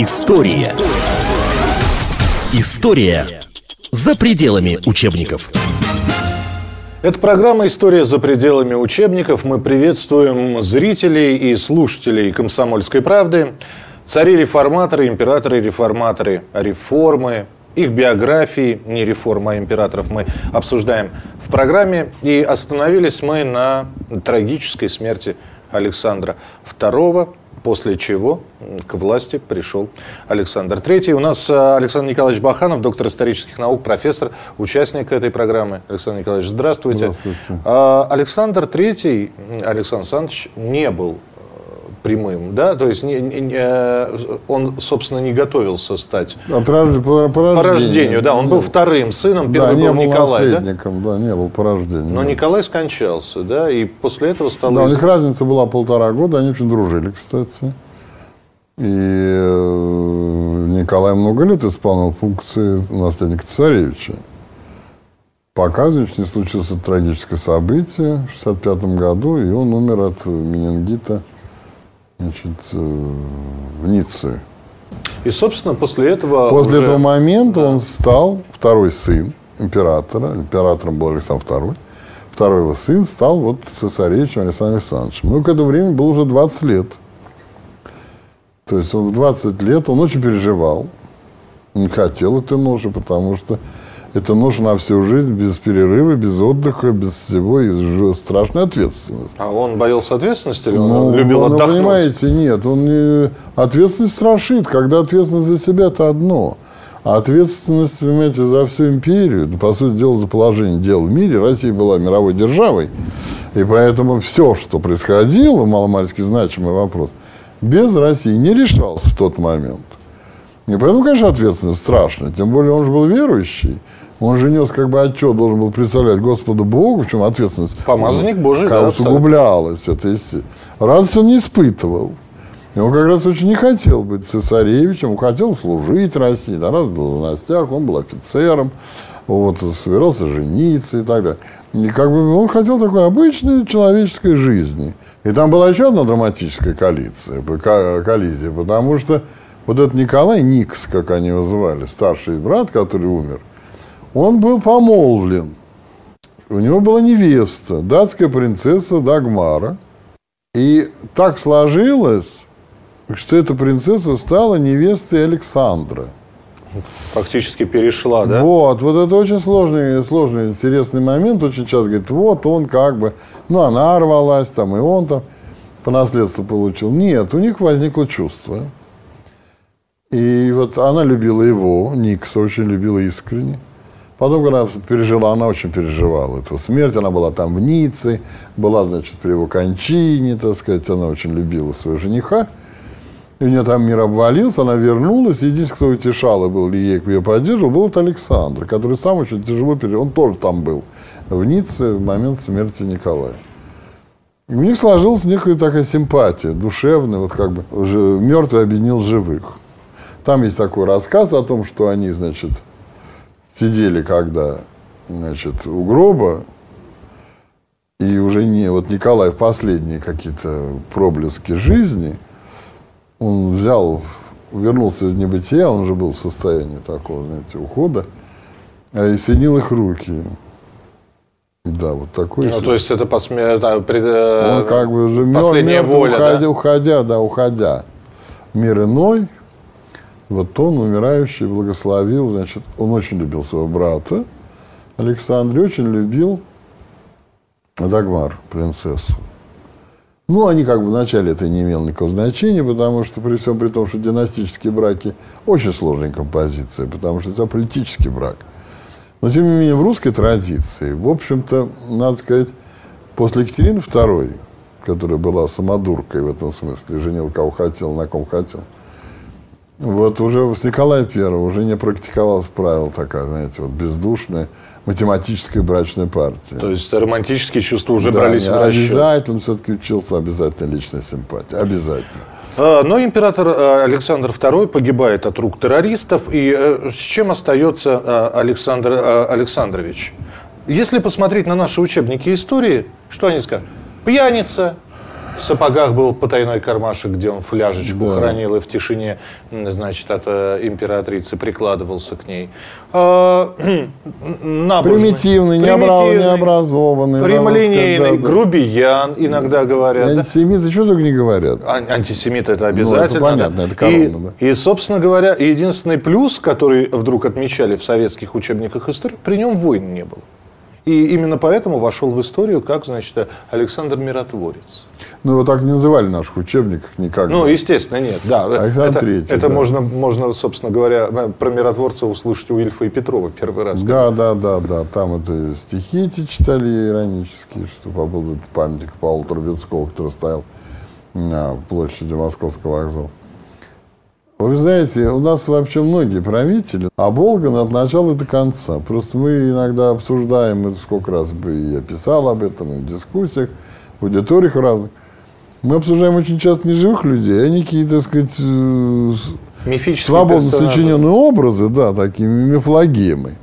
История. История за пределами учебников. Это программа «История за пределами учебников». Мы приветствуем зрителей и слушателей «Комсомольской правды». Цари-реформаторы, императоры-реформаторы, реформы, их биографии, не реформа, а императоров мы обсуждаем в программе. И остановились мы на трагической смерти Александра II, после чего к власти пришел Александр III. У нас э, Александр Николаевич Баханов, доктор исторических наук, профессор, участник этой программы. Александр Николаевич, здравствуйте. Здравствуйте. А, Александр III, Александр Александрович, не был прямым, да, то есть не, не, не, он, собственно, не готовился стать От рож... по, по, рождению. по рождению, да, он был вторым сыном, первый да, не был был Николай, да? да? не был по рождению. Но Николай скончался, да, и после этого стал... Да, у них разница была полтора года, они очень дружили, кстати. И э, Николай много лет исполнял функции наследника царевича. Пока, значит, не случилось трагическое событие в 65 году, и он умер от менингита значит, э, в Ницце. И, собственно, после этого... После уже... этого момента он стал второй сын императора. Императором был Александр II. Второй его сын стал вот цесаревичем Александром Александровичем. Ему к этому времени было уже 20 лет. То есть он в 20 лет он очень переживал. Не хотел это ножа, потому что это нож на всю жизнь, без перерыва, без отдыха, без всего, и страшная ответственность. А он боялся ответственности или он Ну, любил ну, отдохнуть? понимаете, нет, он не... ответственность страшит. Когда ответственность за себя, это одно. А ответственность, понимаете, за всю империю, да, по сути дела, за положение дел в мире, Россия была мировой державой, и поэтому все, что происходило, маломальски значимый вопрос, без России не решался в тот момент. И поэтому, конечно, ответственность страшная. Тем более он же был верующий. Он же нес как бы отчет, должен был представлять Господу Богу, в чем ответственность. Помазанник Божий, да, усугублялось это. если- Радость он не испытывал. И он как раз очень не хотел быть цесаревичем, он хотел служить России. Да, раз был в властях, он был офицером, вот, собирался жениться и так далее. И как бы он хотел такой обычной человеческой жизни. И там была еще одна драматическая коалиция, ко- коллизия, потому что вот этот Николай Никс, как они его звали, старший брат, который умер, он был помолвлен. У него была невеста, датская принцесса Дагмара. И так сложилось, что эта принцесса стала невестой Александра. Фактически перешла, да? Вот, вот это очень сложный, сложный, интересный момент. Очень часто говорит, вот он как бы, ну, она рвалась там, и он там по наследству получил. Нет, у них возникло чувство. И вот она любила его, Никса очень любила искренне. Потом, когда пережила, она очень переживала эту смерть. Она была там в Ницце, была, значит, при его кончине, так сказать. Она очень любила своего жениха. И у нее там мир обвалился, она вернулась. Единственный, кто утешал и был ей ее поддерживал, был вот Александр, который сам очень тяжело пережил. Он тоже там был, в Ницце, в момент смерти Николая. И у них сложилась некая такая симпатия, душевная, вот как бы уже мертвый объединил живых. Там есть такой рассказ о том, что они, значит, сидели когда, значит, у гроба, и уже не, вот Николай в последние какие-то проблески жизни, он взял, вернулся из небытия, он уже был в состоянии такого, знаете, ухода, а и соединил их руки. Да, вот такой. Ну, то есть это, посме... это пред- э, Он как бы уже последняя мертвый, воля, уходя, да? уходя, да, уходя. Мир иной. Вот он, умирающий, благословил, значит, он очень любил своего брата Александра, и очень любил Дагмар, принцессу. Ну, они как бы вначале это не имело никакого значения, потому что при всем при том, что династические браки очень сложная композиция, потому что это политический брак. Но, тем не менее, в русской традиции, в общем-то, надо сказать, после Екатерины II, которая была самодуркой в этом смысле, женил кого хотел, на ком хотел, вот уже с Николая I уже не практиковалось правило такая, знаете, вот бездушная математическая брачная партия. То есть романтические чувства уже Да, брались в расчет. Обязательно все-таки учился обязательно личная симпатия. Обязательно. А, Но император э, Александр II погибает от рук террористов. И э, с чем остается э, Александр Александрович? Если посмотреть на наши учебники истории, что они скажут? Пьяница, В сапогах был потайной кармашек, где он фляжечку Да. хранил и в тишине, значит, от э, императрицы прикладывался к ней. А, набожный, Примитивный, примитивный, необразованный. прямолинейный, да, да. грубиян, иногда говорят. да? Антисемиты, что только не говорят. Ан- Антисемит это обязательно. Ну, понятно, да. это коронно, и, и, собственно говоря, единственный плюс, который вдруг отмечали в советских учебниках истории, при нем войн не было. И именно поэтому вошел в историю как, значит, Александр Миротворец. Ну, его так не называли в наших учебниках никак. Ну, естественно, нет. Да, Александр это, Третий, это да. можно, можно, собственно говоря, про миротворца услышать у Ильфа и Петрова первый раз. Да, да, да, да. Там это стихи эти читали иронические, что по поводу памятника Павла Трубецкого, который стоял на площади Московского вокзала. Вы знаете, у нас вообще многие правители оболганы от начала до конца. Просто мы иногда обсуждаем, сколько раз бы я писал об этом, и в дискуссиях, в аудиториях разных. Мы обсуждаем очень часто не живых людей, а некие, так сказать, э, Мифические свободно персонажи. сочиненные образы, да, такие мифологемы.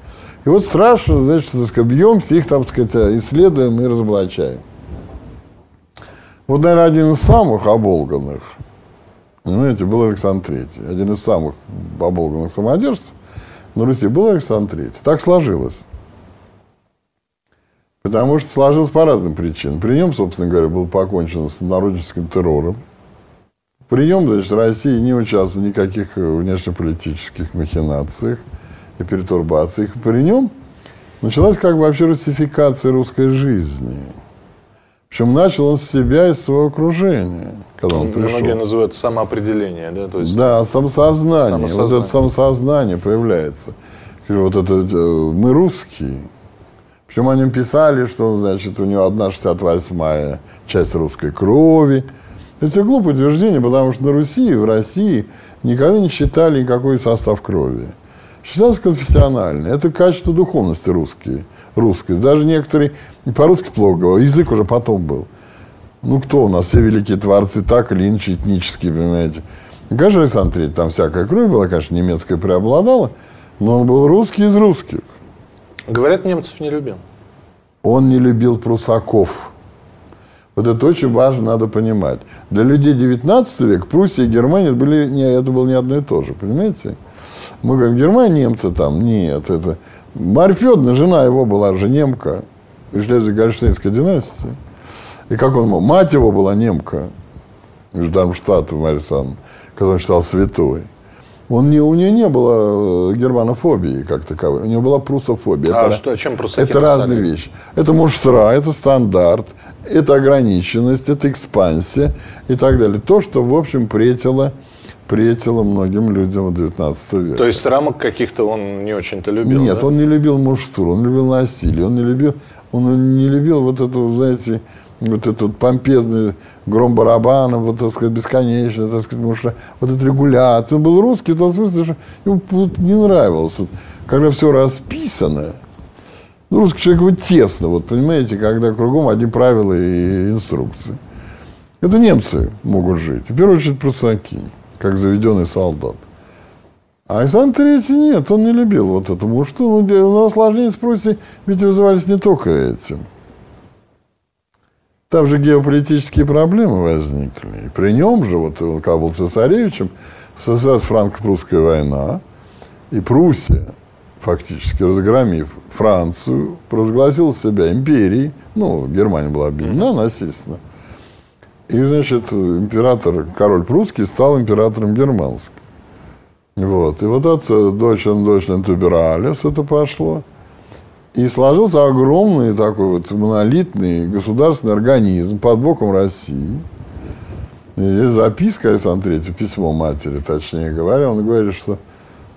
И вот страшно, значит, так сказать, бьемся, их, так сказать, исследуем и разоблачаем. Вот, наверное, один из самых оболганных, понимаете, был Александр Третий. Один из самых оболганных самодержцев на Руси был Александр Третий. Так сложилось. Потому что сложилось по разным причинам. При нем, собственно говоря, было покончено с народническим террором. При нем, значит, Россия не участвовала в никаких э, внешнеполитических махинациях и перетурбациях. При нем началась как бы вообще русификация русской жизни. Причем начал он с себя и с своего окружения, когда он пришел. Многие называют самоопределение, да, то есть Да, самосознание. Вот Самосознание. это самосознание появляется. Вот это э, мы русские. Причем о нем писали, что значит, у него одна 68-я часть русской крови. Это глупое утверждение, потому что на Руси в России никогда не считали никакой состав крови. Считался конфессиональный. Это качество духовности русские. Русскость. Даже некоторые по-русски плохо говорят. Язык уже потом был. Ну, кто у нас? Все великие творцы, так или иначе, этнические, понимаете. Конечно, Александр Третий, там всякая кровь была, конечно, немецкая преобладала, но он был русский из русских. Говорят, немцев не любил. Он не любил прусаков. Вот это очень важно, надо понимать. Для людей 19 века Пруссия и Германия были, не, это было не одно и то же, понимаете? Мы говорим, Германия, немцы там. Нет, это... Федоровна, жена его была же немка из Шлезвиг-Гольштейнской династии. И как он? Мать его была немка из Дармштадта, Марья Александровна, которую он считал святой. Он не, у нее не было э, германофобии как таковой, у него была прусофобия. А Это- что, чем прусаки это разные вещи. Это муштра, это стандарт, это ограниченность, это экспансия и так далее. То, что, в общем, претило, претило многим людям в 19 веке. То есть рамок каких-то он не очень-то любил, Нет, да? он не любил муштуру, он любил насилие, он не любил, он не любил вот эту, знаете, вот этот помпезный гром барабанов, вот, так сказать, бесконечно, так сказать, муштра, вот эта регуляция. Он был русский в том смысле, что ему вот не нравилось, вот, когда все расписано. Ну, русский человек вот тесно, вот, понимаете, когда кругом одни правила и инструкции. Это немцы могут жить. В первую очередь прусаки, как заведенный солдат. А Александр Третий нет, он не любил вот эту мушту. Ну, но осложнения с Пруссией ведь вызывались не только этим. Там же геополитические проблемы возникли. И при нем же, вот он когда был цесаревичем, состоялась франко-прусская война, и Пруссия, фактически разгромив Францию, провозгласила себя империей. Ну, Германия была объединена насильственно. И, значит, император, король прусский стал императором германским. Вот. И вот от Deutschland, Deutschland Überalles это пошло. И сложился огромный такой вот монолитный государственный организм под боком России. И есть записка Александра Третьего, письмо матери, точнее говоря. Он говорит, что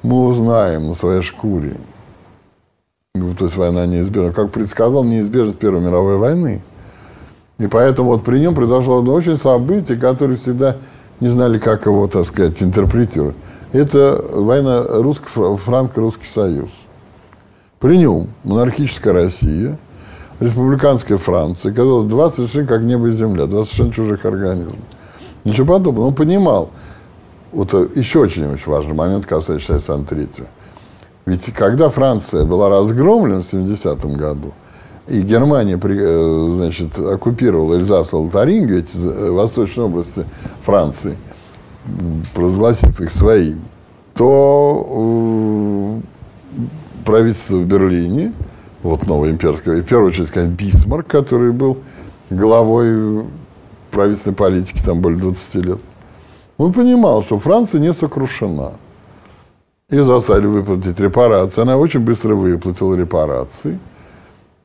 мы узнаем на своей шкуре. Ну, То есть война неизбежна. Как предсказал, неизбежность Первой мировой войны. И поэтому вот при нем произошло одно очень событие, которое всегда не знали, как его, так сказать, интерпретировать. Это война русско- франко-русский союз. При нем монархическая Россия, республиканская Франция, казалось, два совершенно как небо и земля, два совершенно чужих организма. Ничего подобного. Он понимал, вот э, еще очень-очень важный момент, касающийся Александра Третьего. Ведь когда Франция была разгромлена в 70-м году, и Германия, э, значит, оккупировала Эльзас и Лотарингию, эти э, восточные области Франции, провозгласив их своими, то правительство в Берлине, вот новое имперское, и в первую очередь, конечно, Бисмарк, который был главой правительственной политики там более 20 лет, он понимал, что Франция не сокрушена. И заставили выплатить репарации. Она очень быстро выплатила репарации.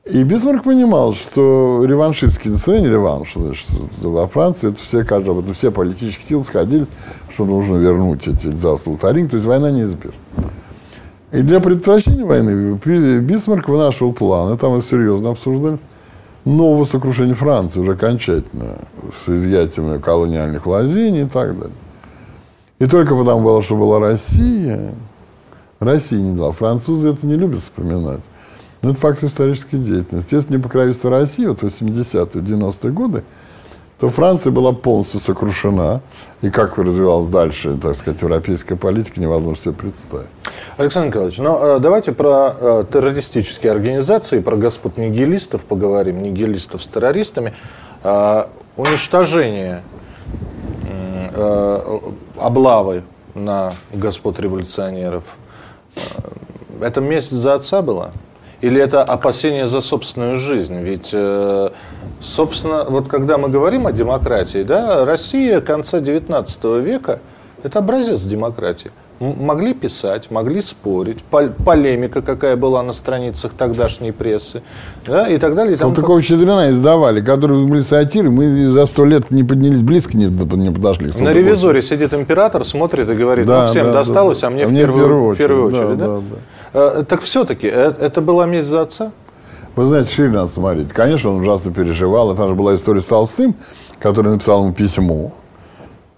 И Бисмарк понимал, что реваншистские настроения, реванш, значит, во Франции, это все, каждый, об этом все политические силы сходились, что нужно вернуть эти Эльзас Лотаринг, то есть война неизбежна. И для предотвращения войны Бисмарк вынашивал план, это мы серьезно обсуждали, нового сокрушения Франции уже окончательно, с изъятием колониальных владений и так далее. И только потому было, что была Россия, Россия не дала. Французы это не любят вспоминать. Но это факт исторической деятельности. Если не покровительство России, вот в 80-е, 90-е годы, то Франция была полностью сокрушена. И как развивалась дальше, так сказать, европейская политика, невозможно себе представить. Александр Николаевич, ну э, давайте про э, террористические организации, про господ нигилистов поговорим, нигилистов с террористами. Э, уничтожение облавы на господ революционеров. Это месть за отца была? Или это опасение за собственную жизнь? Ведь, э, собственно, вот когда мы говорим о демократии, да, Россия конца 19 века – это образец демократии. Могли писать, могли спорить, пол- полемика какая была на страницах тогдашней прессы, да, и так далее. и тому Салтыкова-Щедрина издавали, которые были сатиры, мы за сто лет не поднялись, близко не, не подошли. На ревизоре сидит император, смотрит и говорит, Да, ну, всем да, да, досталось, да. а мне, в, первую, в первую очередь. да? да, Э, Так все-таки, это была месть за отца? Вы знаете, шире надо смотреть. Конечно, он ужасно переживал. Это же была история с Толстым, который написал ему письмо,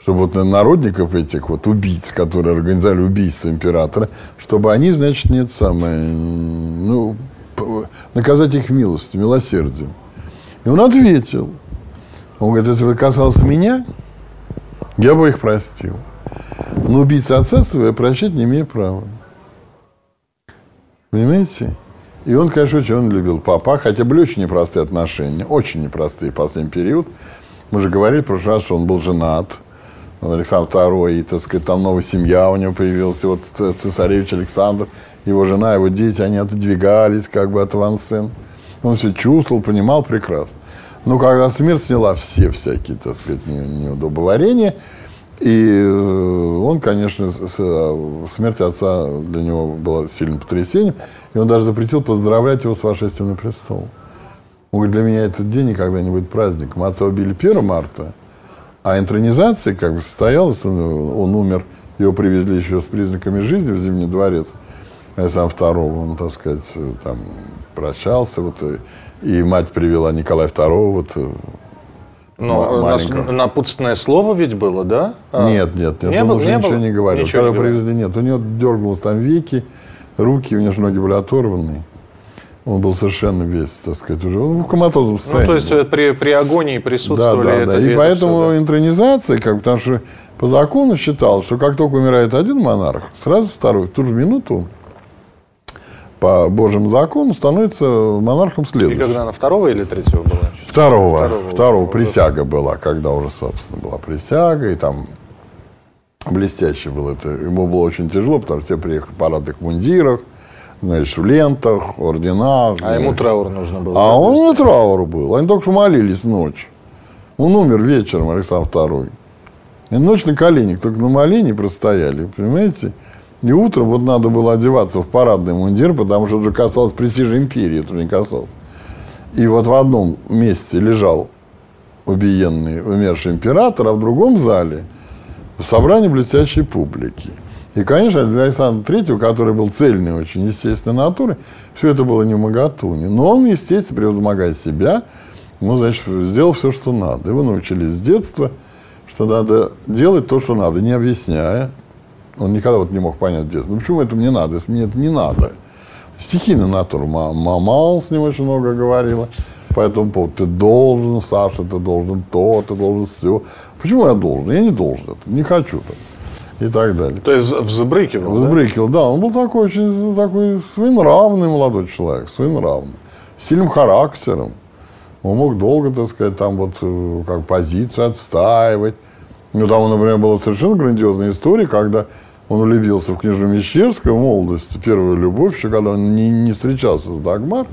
чтобы вот народников этих вот убийц, которые организовали убийство императора, чтобы они, значит, нет самое, ну, наказать их милостью, милосердием. И он ответил. Он говорит, если бы это касалось меня, я бы их простил. Но убийца отца своего я прощать не имею права. Понимаете? И он, конечно, очень он любил папа, хотя были очень непростые отношения, очень непростые последний период. Мы же говорили в прошлый раз, что он был женат, Александр II, и, так сказать, там новая семья у него появилась, вот цесаревич Александр, его жена, его дети, они отодвигались как бы от авансцен. Он все чувствовал, понимал прекрасно. Но когда смерть сняла все всякие, так сказать, не- неудобоварения, и э, он, конечно, э, смерть отца для него была сильным потрясением, и он даже запретил поздравлять его с вошествием на престол. Он говорит, для меня этот день никогда не будет праздником. Отца убили 1 марта, а интронизация как бы состоялась, он, он умер, его привезли еще с признаками жизни в Зимний дворец, Александр II, он, так сказать, там прощался, вот, э, и мать привела Николая II, вот, Но нас- маленького. напутственное слово ведь было, да? А, Нет, нет, нет, не он было- уже не ничего было? не говорил. Ничего не Когда говорил. привезли, нет, у него дергалось там веки, руки, у него же ноги были оторваны. Он был совершенно весь, так сказать, уже. Он в коматозном Ну, состоянии. то есть был. э, при, при агонии да, присутствовали да, это, да. И это поэтому всё, да. интронизация, как потому что по закону считалось, что как только умирает один монарх, сразу второй, в ту же минуту по Божьему закону становится монархом И следующий. когда она второго или третьего была? Второго, Второго второго, присяга была, когда уже, собственно, была присяга, и там блестяще было это. Ему было очень тяжело, потому что все приехали в парадных мундирах, значит, в лентах, орденах. А ему траур нужно было. А да, он и траур был. Они только что молились ночь. Он умер вечером, Александр II. И ночь на коленях, только на молении простояли, понимаете? И утром вот надо было одеваться в парадный мундир, потому что это же касалось престижа империи, это не касалось. И вот в одном месте лежал убиенный, умерший император, а в другом зале собрание блестящей публики. И, конечно, для Александра Третьего, который был цельный очень, естественной натуры, все это было не в. Но он, естественно, превозмогая себя, ну, значит, сделал все, что надо. Его научились с детства, что надо делать то, что надо, не объясняя. Он никогда вот не мог понять в детстве. Ну, почему это мне надо, если мне это не надо? Стихийная натура. Ма- Мама с ним очень много говорила. По этому поводу. Ты должен, Саша, ты должен то, ты должен все. Почему я должен? Я не должен это. Не хочу так. И так далее. То есть взбрыкивал, да? Взбрыкивал, да, он был такой очень такой своенравный молодой человек, своенравный. с сильным характером. Он мог долго, так сказать, там вот э, как позицию отстаивать. Ну, там, например, была совершенно грандиозная история, когда он влюбился в княжну Мещерскую в молодости, первую любовь, еще когда он не, не встречался с Дагмар.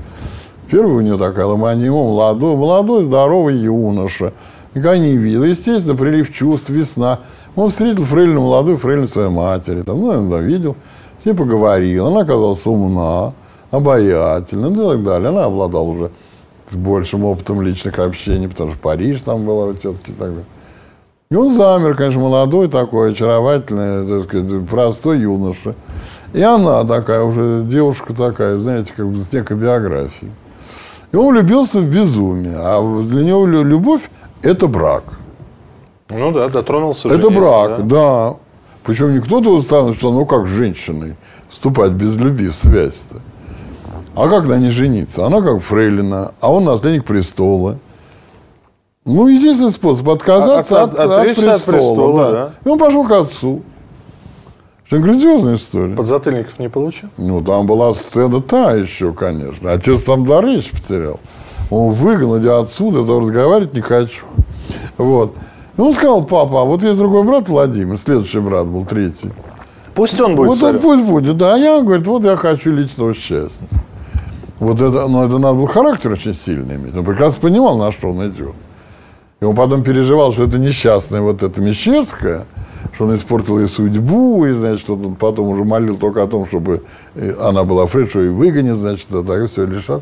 Первая у него такая ломания, молодой, молодой, здоровый юноша. Никогда не видел. Естественно, прилив чувств, весна. Он встретил фрейлину, молодую фрейлину своей матери. Там, ну, наверное, видел. С ней поговорил. Она оказалась умна, обаятельна ну, и так далее. Она обладала уже большим опытом личных общений, потому что Париж там была у тетки и так далее. И он замер, конечно, молодой такой, очаровательный, так сказать, простой юноша. И она такая уже, девушка такая, знаете, как бы с некой биографией. И он влюбился в безумие. А для него любовь – это брак. Ну да, дотронулся. Это жениться, брак, да. да. Причем не кто-то станет, что ну как с женщиной вступать без любви в связь-то. А как на ней жениться? Она как фрейлина, а он наследник престола. Ну, единственный способ отказаться от, от, от, от, престола. От престола да. Да. И он пошел к отцу. Очень грандиозная история. Подзатыльников не получил? Ну, там была сцена та еще, конечно. Отец там до речь потерял. Он выгнал, я отсюда, я разговаривать не хочу. Вот. И он сказал, папа, а вот есть другой брат Владимир, следующий брат был третий. Пусть он будет Вот он пусть будет, да. А я, говорит, вот я хочу личного счастья. Вот это, но это надо был характер очень сильный иметь. Он прекрасно понимал, на что он идет. И он потом переживал, что это несчастная вот эта Мещерская, что он испортил ей судьбу, и, значит, он потом уже молил только о том, чтобы она была Фред, что и выгонит, значит, а так все лишат.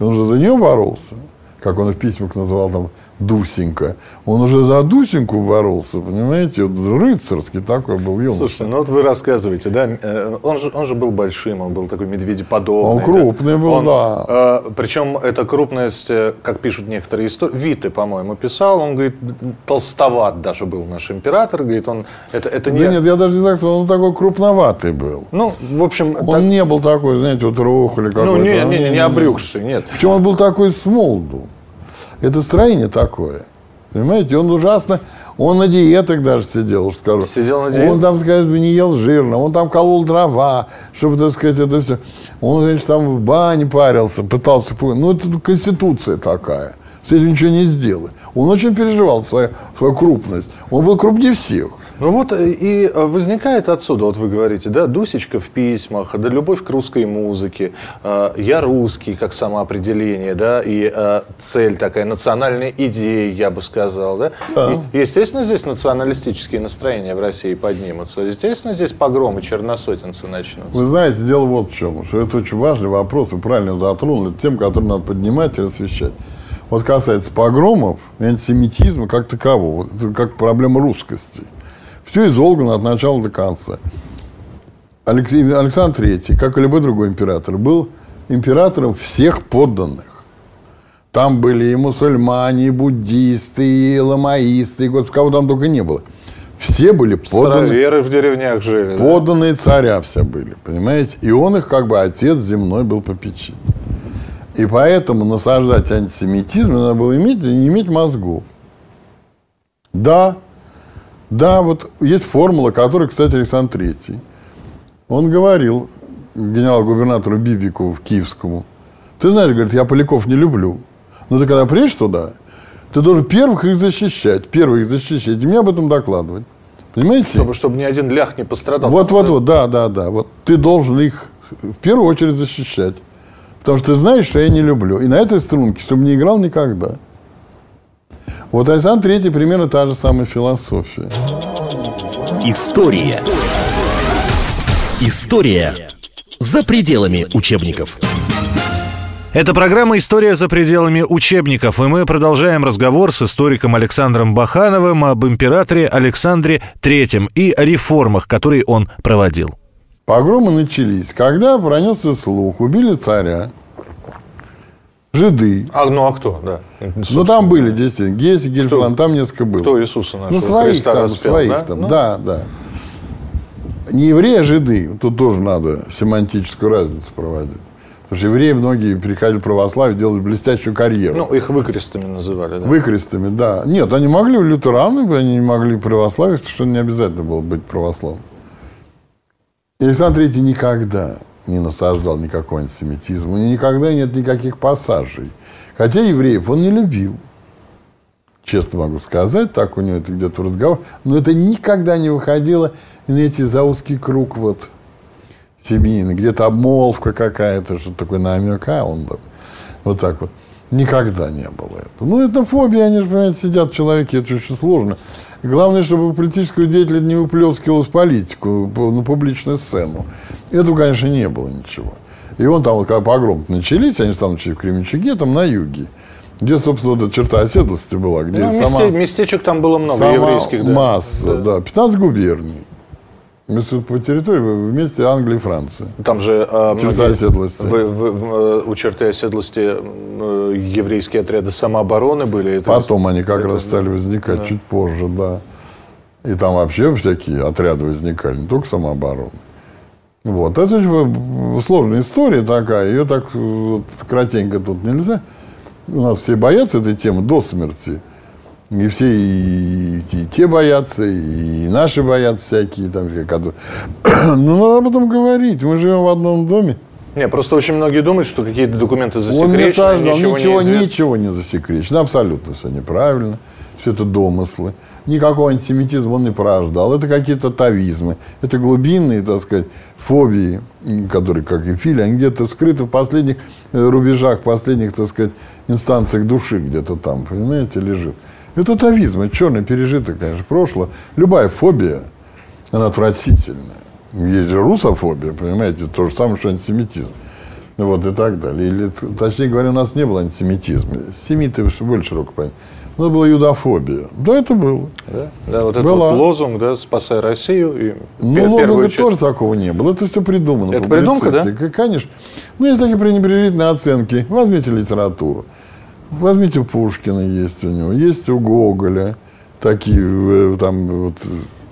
И он же за нее боролся, как он в письмах называл там Дусенька. Он уже за Дусеньку боролся, понимаете? Вот рыцарский такой был юноша. Слушайте, ну вот вы рассказываете, да, э, он же, он же был большим, он был такой медведеподобный. Он крупный да? был, он, да. Э, причем эта крупность, э, как пишут некоторые истории, Виты, по-моему, писал, он говорит, толстоват даже был наш император, говорит, он, это, это не... Да нет, я даже не так сказал, он такой крупноватый был. Ну, в общем... Он так... не был такой, знаете, вот рухли какой-то. Ну, не, не, не, не обрюкший, нет. Причем он был такой с молоду. Это строение такое. Понимаете, он ужасно, он на диетах даже сидел, скажу. Сидел на диетах? Он там, сказать, не ел жирно, он там колол дрова, чтобы, так сказать, это все. Он, значит, там в бане парился, пытался, ну, это конституция такая. С этим ничего не сделать. Он очень переживал свою, свою крупность. Он был крупнее всех. Ну вот э, и э, возникает отсюда, вот вы говорите, да, Дусечка в письмах, да, любовь к русской музыке, э, я русский, как самоопределение, да, и цель такая, национальная идея, я бы сказал, да. А. И, естественно, здесь националистические настроения в России поднимутся. Естественно, здесь погромы черносотенцы начнутся. Вы знаете, дело вот в чем, что это очень важный вопрос, вы правильно затронули, тем, который надо поднимать и освещать. Вот касается погромов антисемитизма как такового, как проблема русскости – все изолгано от начала до конца. Алексей, Александр III, как и любой другой император, был императором всех подданных. Там были и мусульмане, и буддисты, и ламаисты, и господи, кого там только не было. Все были подданные. Староверы в деревнях жили. Подданные да? царя все были, понимаете? И он их как бы отец земной был попечитель. И поэтому насаждать антисемитизм надо было иметь и не иметь мозгов. Да, да, вот есть формула, которую, кстати, Александр Третий. Он говорил генерал-губернатору Бибику в Киевскому. Ты знаешь, говорит, я поляков не люблю. Но ты когда приедешь туда, ты должен первых их защищать, первых их защищать, и мне об этом докладывать. Понимаете? Чтобы, чтобы ни один лях не пострадал. Вот, вот, вот, да, да, да. Вот ты должен их в первую очередь защищать. Потому что ты знаешь, что я не люблю. И на этой струнке, чтобы не играл никогда. Вот Александр Третий примерно та же самая философия. История. История за пределами учебников. Это программа «История за пределами учебников», и мы продолжаем разговор с историком Александром Бахановым об императоре Александре III и о реформах, которые он проводил. Погромы начались, когда пронесся слух, убили царя, жиды. А, ну а кто, да? Ну там были действительно. Гесси, Гельфлан, там несколько было. Кто Иисуса нашего Ну своих Христа там, распял, своих да? там, ну? да, да. Не евреи, а жиды. Тут тоже надо семантическую разницу проводить. Потому что евреи многие приходили в православие, делали блестящую карьеру. Ну, их выкрестами называли, да? Выкрестами, да. Нет, они могли лютеранами, они не могли православие, что не обязательно было быть православным. И Александр Третий никогда не насаждал никакого антисемитизма, и никогда нет никаких пассажей. Хотя евреев он не любил. Честно могу сказать, так у него это где-то разговор. Но это никогда не выходило на эти за узкий круг вот семейный. Где-то обмолвка какая-то, что такое намек, а он вот так вот. Никогда не было этого. Ну, это фобия, они же, понимаете, сидят человеки, это очень сложно. Главное, чтобы политическую деятельность не выплескивалась в политику, на публичную сцену. Этого, конечно, не было ничего. И он там, вот, когда погром начались, они там начали в Кременчуге, там на юге. Где, собственно, вот эта черта оседлости была. Где Ну, сама, месте- местечек там было много сама еврейских. Да. масса, да. 15 губерний. По территории вместе Англии и Франции. Там же э, Черта многие- оседлости. вы- вы- э, у черты оседлости э, еврейские отряды самообороны были. Это- Потом они как это- раз стали возникать чуть позже, да. И там вообще всякие отряды возникали, не только самообороны. Вот. Это очень сложная история такая. Ее так вот, кратенько тут нельзя. У нас все боятся этой темы до смерти. И все и, и те боятся, и наши боятся всякие. Там, которые... Ну, надо об этом говорить. Мы живем в одном доме. Не, просто очень многие думают, что какие-то документы Он не засекречены, сажал, ничего, ничего, не ничего не засекречено. Абсолютно все неправильно. Все это домыслы. Никакого антисемитизма он не порождал. Это какие-то тавизмы. Это глубинные, так сказать, фобии, которые, как и фили, они где-то скрыты в последних э, рубежах, последних, так сказать, инстанциях души где-то там, понимаете, лежит. Это тавизм, это черный пережиток, конечно, прошлого. Любая фобия, она отвратительная. Есть же русофобия, понимаете, то же самое, что антисемитизм. Вот и так далее. Или, точнее говоря, у нас не было антисемитизма. Семиты более широко понятно. У нас была юдофобия. Да, это было. Да, да, вот этот Была. вот лозунг, да, спасай Россию. И Ну, лозунга очередь- тоже такого не было. Это все придумано. Это придумка, да? Конечно. Ну, есть такие пренебрежительные оценки. Возьмите литературу. Возьмите Пушкина есть у него. Есть у Гоголя. Такие, э, там, вот,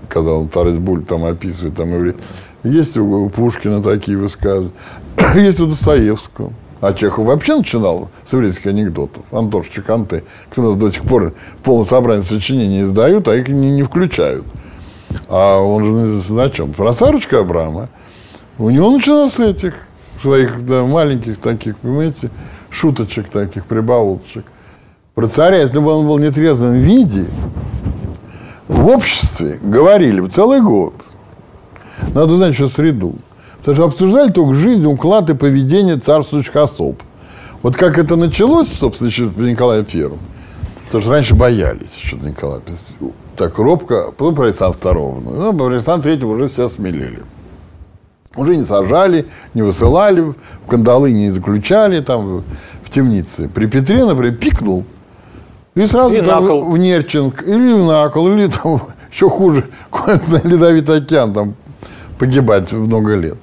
когда он Тарас Буль там описывает, там, говорит, есть у у Пушкина такие высказывания. есть у Достоевского. А Чехов вообще начинал с еврейских анекдотов. Антош Чеканте. Кто у нас до сих пор полное собрание сочинений издают, а их не, не включают. А он же на чем? Про царочка Абрама. У него началось с этих своих да, маленьких таких, понимаете, шуточек таких, прибауточек. Про царя, если бы он был в нетрезвом виде, в обществе говорили бы целый год. Надо знать еще среду. Потому что обсуждали только жизнь, уклад и поведение царствующих особ. Вот как это началось, собственно, еще при Николае Первом. Потому что раньше боялись еще Николая. Так робко, потом про Александра Второго. Ну, про Александра Третьего уже все осмелели. Уже не сажали, не высылали, в кандалы не заключали, там, в темнице. При Петре, например, пикнул, и сразу И там в Нерчинг, или в на кол, или там еще хуже, на Ледовитый океан там погибать много лет.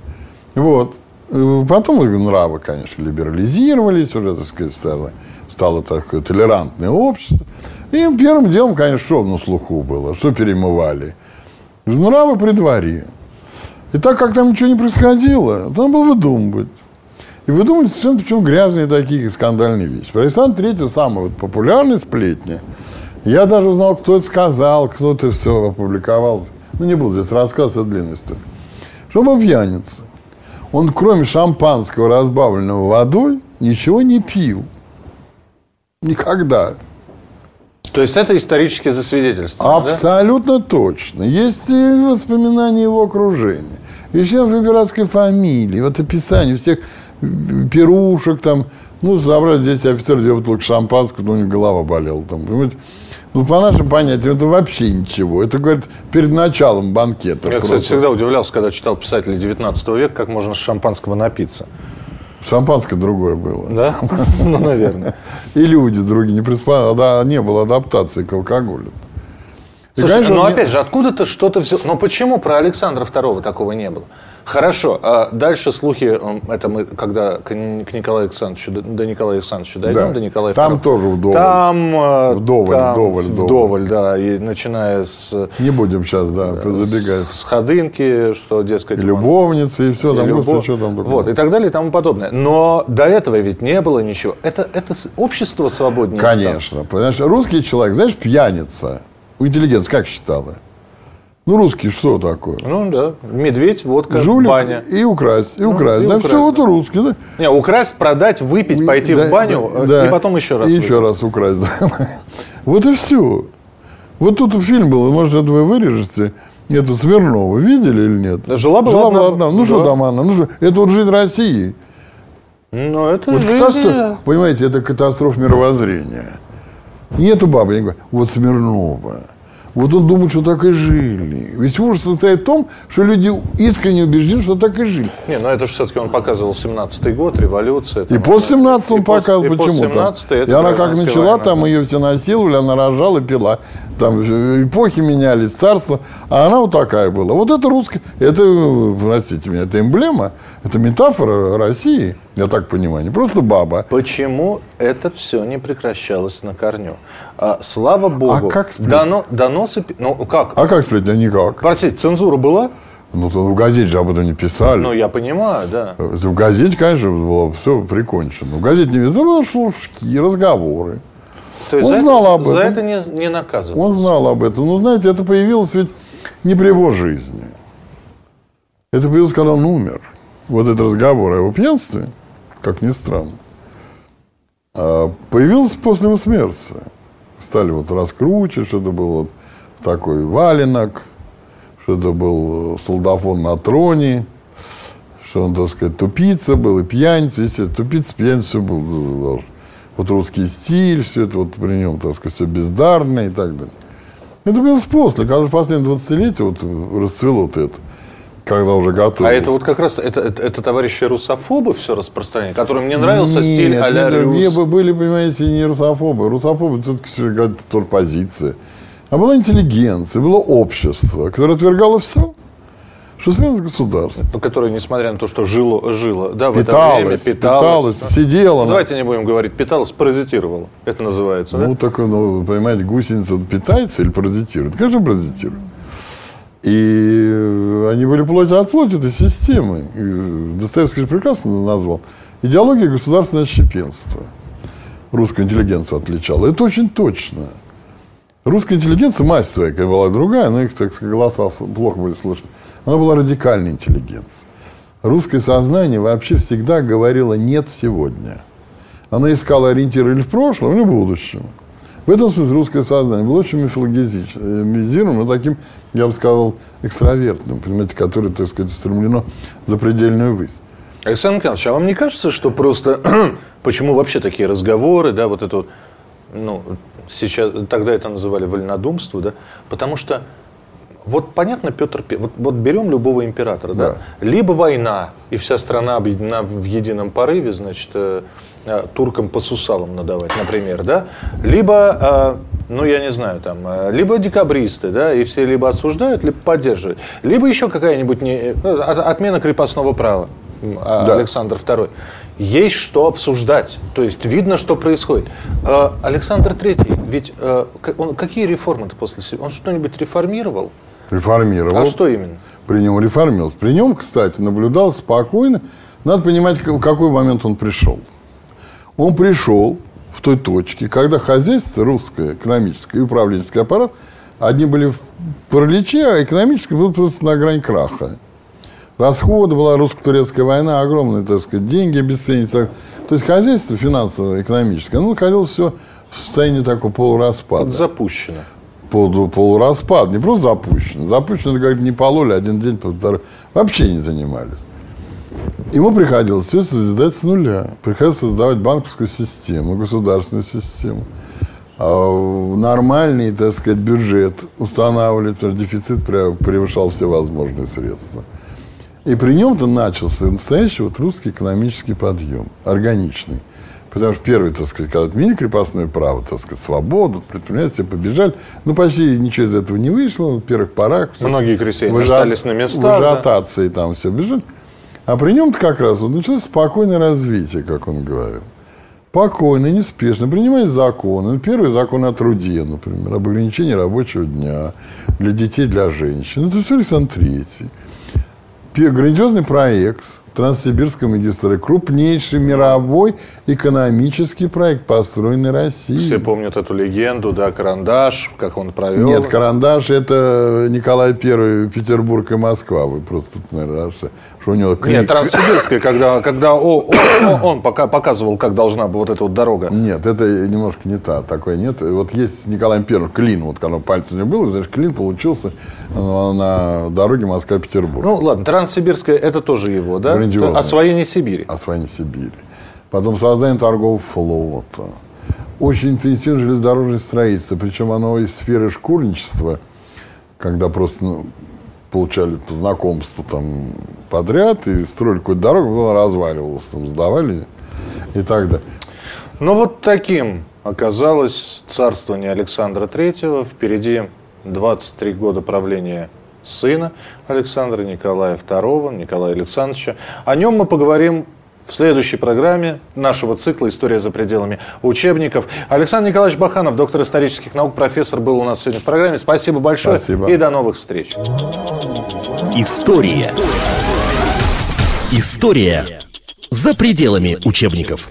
Вот. Э, Потом и нравы, конечно, либерализировались, уже, так сказать, стало, стало такое толерантное общество. И первым делом, конечно, что на слуху было, что перемывали? Нравы при дворе. И так как там ничего не происходило, надо было выдумывать. И выдумывали совершенно причем грязные такие скандальные вещи. Про Александра Третьего самая вот популярная сплетня. Я даже узнал, кто это сказал, кто это все опубликовал. Ну, не буду здесь рассказывать, это длинная история. Что он был пьяница. Он, кроме шампанского, разбавленного водой, ничего не пил. Никогда. То есть это исторически засвидетельствовано, да? Абсолютно точно. Есть и воспоминания его окружения. И членов императорской фамилии, вот описание всех пирушек там, ну, собрать здесь офицер делал только шампанское, но у него голова болела там, понимаете? Ну, по нашим понятиям, это вообще ничего. Это, говорит, перед началом банкета. Я, кстати, просто. всегда удивлялся, когда читал писателей 19 века, как можно с шампанского напиться. Шампанское другое было. Да? Ну, наверное. И люди другие, не, приспа... да, не было адаптации к алкоголю. Слушай, конечно, ну опять же, откуда-то что-то взял. Но почему про Александра II такого не было? Хорошо, а дальше слухи, это мы когда к, Николаю Александровичу, до, Николая Александровича дойдем, Да. до Николая Там II. тоже вдоволь. Там, э, Вдоволь, там вдоволь, вдоволь. вдоволь, да, и начиная с, Не будем сейчас, да, забегать. с, с ходынки, что, дескать, И он- любовницы, и все, и там, господи, что там такое. Вот, и так далее, и тому подобное. Но до этого ведь не было ничего. Это, это общество свободнее стало. Конечно. Понимаешь, русский человек, знаешь, пьяница. У интеллигенции как считала? Ну, русский что такое? Ну да, медведь, водка, Жулик баня. и украсть, и Ну, украсть. и да, украсть, все, вот русский, да? Не, украсть, продать, выпить, пойти Да, в баню да, э, и потом еще раз. И выпить. еще раз украсть. да. Вот и все. Вот тут фильм был, может, это вы вырежете. Это Смирнова. Видели или нет? Да, «Жила-была Жила-была одна». одна. Ну что Да. там она? Ну что? Это вот жизнь России. Ну, это Вот жизнь. катастрофа, понимаете, это катастрофа мировоззрения. Нету бабы, я говорю, вот Смирнова. Вот он думает, что так и жили. Ведь ужас состоит в том, что люди искренне убеждены, что так и жили. Не, ну это же все-таки он показывал 17-й год, революция. И там, после 17 и он после- показывал, и почему там. 17-й это И она как начала, война, там ее все насиловали, она рожала, пила. Там э, эпохи менялись, царство. А она вот такая была. Вот это русская, это, э, простите меня, это эмблема, это метафора России, я так понимаю, не просто баба. Почему это все не прекращалось на корню? А, слава богу. А как сплет- Доно- доносы... Ну, как? А как сплетня? Никак. Простите, цензура была? Ну, то в газете же об этом не писали. Ну, я понимаю, да. В газете, конечно, было все прикончено. В газете не было слушки, разговоры. То есть Он за знал это, об За этом. это не, не наказывали. Он знал об этом. Но, знаете, это появилось ведь не при его жизни. Это появилось, когда он умер. Вот этот разговор о его пьянстве, как ни странно, а, появился после его смерти. Стали вот раскручивать, что это был вот такой валенок, что это был э, солдафон на троне, что он, так сказать, тупица был и пьяница, естественно, тупица, пьяница, все был. Вот русский стиль, все это вот при нем, так сказать, все бездарно и так далее. Это было после, когда в последние 20-летия вот расцвело вот это, когда уже готово. А это вот как раз, это, это, это товарищи русофобы все распространение, которым не нравился стиль Нет, а-ля нет, рус. не бы- были, понимаете, не русофобы. Русофобы все-таки какая-то тоже позиция. А была интеллигенция, было общество, которое отвергало все, государством. Ну, которое, несмотря на то, что жило, жило да, в это время, Питалось, питалось, да. сидело. Ну, Давайте не будем говорить питалось, паразитировало. Это называется, да? Ну, так, ну, понимаете, гусеница питается или паразитирует? Конечно, паразитирует. И они были плоть от плоти этой системы. И Достоевский же прекрасно назвал. Идеология государственного отщепенства. Русскую интеллигенцию отличала. Это очень точно. Русская интеллигенция, масть своя, была другая, но их, так голоса плохо были слышны. Она была радикальной интеллигенцией. Русское сознание вообще всегда говорило «нет сегодня». Она искала ориентиры или в прошлом, или в будущем. В этом смысле русское сознание было очень мифологизированным, но таким, я бы сказал, экстравертным, понимаете, которое, так сказать, стремлено за предельную высь. Александр Николаевич, а вам не кажется, что просто почему вообще такие разговоры, да, вот это вот, ну, сейчас, тогда это называли вольнодумство, да, потому что вот понятно, Петр Пе- вот, вот берем любого императора, да? Да. либо война, и вся страна объединена в едином порыве, значит, э, э, туркам по сусалам надавать, например, да, либо, э, ну, я не знаю, там, э, либо декабристы, да, и все либо осуждают, либо поддерживают, либо еще какая-нибудь не, э, от- отмена крепостного права, а, Да. Александр II. Есть что обсуждать, то есть видно, что происходит. Э, Александр III, ведь он, какие реформы-то после себя? Он что-нибудь реформировал? Реформировал. А что именно? При нем реформировался. При нем, кстати, наблюдал спокойно. Надо понимать, в какой момент он пришел. Он пришел в той точке, когда хозяйство русское, экономическое и управленческий аппарат, одни были в параличе, а экономический был просто на грани краха. Расходы, была русско-турецкая война, огромные, так сказать, деньги обесценились. То есть хозяйство финансово-экономическое, оно находилось все в состоянии такого полураспада Запущено. Полу- полураспад, не просто запущен. Запущен, это как не пололи один день, полтора. Вообще не занимались. Ему приходилось все создать с нуля. Приходилось создавать банковскую систему, государственную систему. А, Нормальный, так сказать, бюджет устанавливать, потому что дефицит превышал все возможные средства. И при нем-то начался настоящий вот русский экономический подъем, органичный. Потому что первый, так сказать, когда отменили крепостное право, так сказать, свободу, предприниматели все побежали. Ну, почти ничего из этого не вышло. На первых порах. всё. Многие крестьяне В ажиот- остались на местах, В да. там все бежали. А при нем-то как раз вот началось спокойное развитие, как он говорил. Спокойно, неспешно, принимать законы. Первый закон о труде, например, об ограничении рабочего дня для детей, для женщин. Это все Александр Третий. Грандиозный проект Транссибирской магистрали. Крупнейший мировой экономический проект, построенный Россией. Все помнят эту легенду, да, Карандаш, как он провел. Нет, Карандаш это Николай I, Петербург и Москва. Вы просто, наверное, что у него кли... Нет, Транссибирская, когда, когда о, о, он пока, показывал, как должна быть вот эта вот дорога. Нет, это немножко не та, такой нет. Вот есть с Николаем Первым клин, вот когда пальцы не было, значит, клин получился на дороге Москва-Петербург. Ну, ладно, Транссибирская, это тоже его, да? Освоение Сибири. Освоение Сибири. Потом создание торгового флота. Очень интенсивное железнодорожное строительство. Причем оно из сферы шкурничества, когда просто ну, получали по там подряд и строили какую-то дорогу, она разваливалась, там сдавали и так далее. Ну, вот таким оказалось царствование Александра Третьего. Впереди 23 года правления сына Александра Николая II, Николая Александровича. О нем мы поговорим в следующей программе нашего цикла «История за пределами учебников». Александр Николаевич Баханов, доктор исторических наук, профессор, был у нас сегодня в программе. Спасибо большое Спасибо. и до новых встреч. История. История за пределами учебников.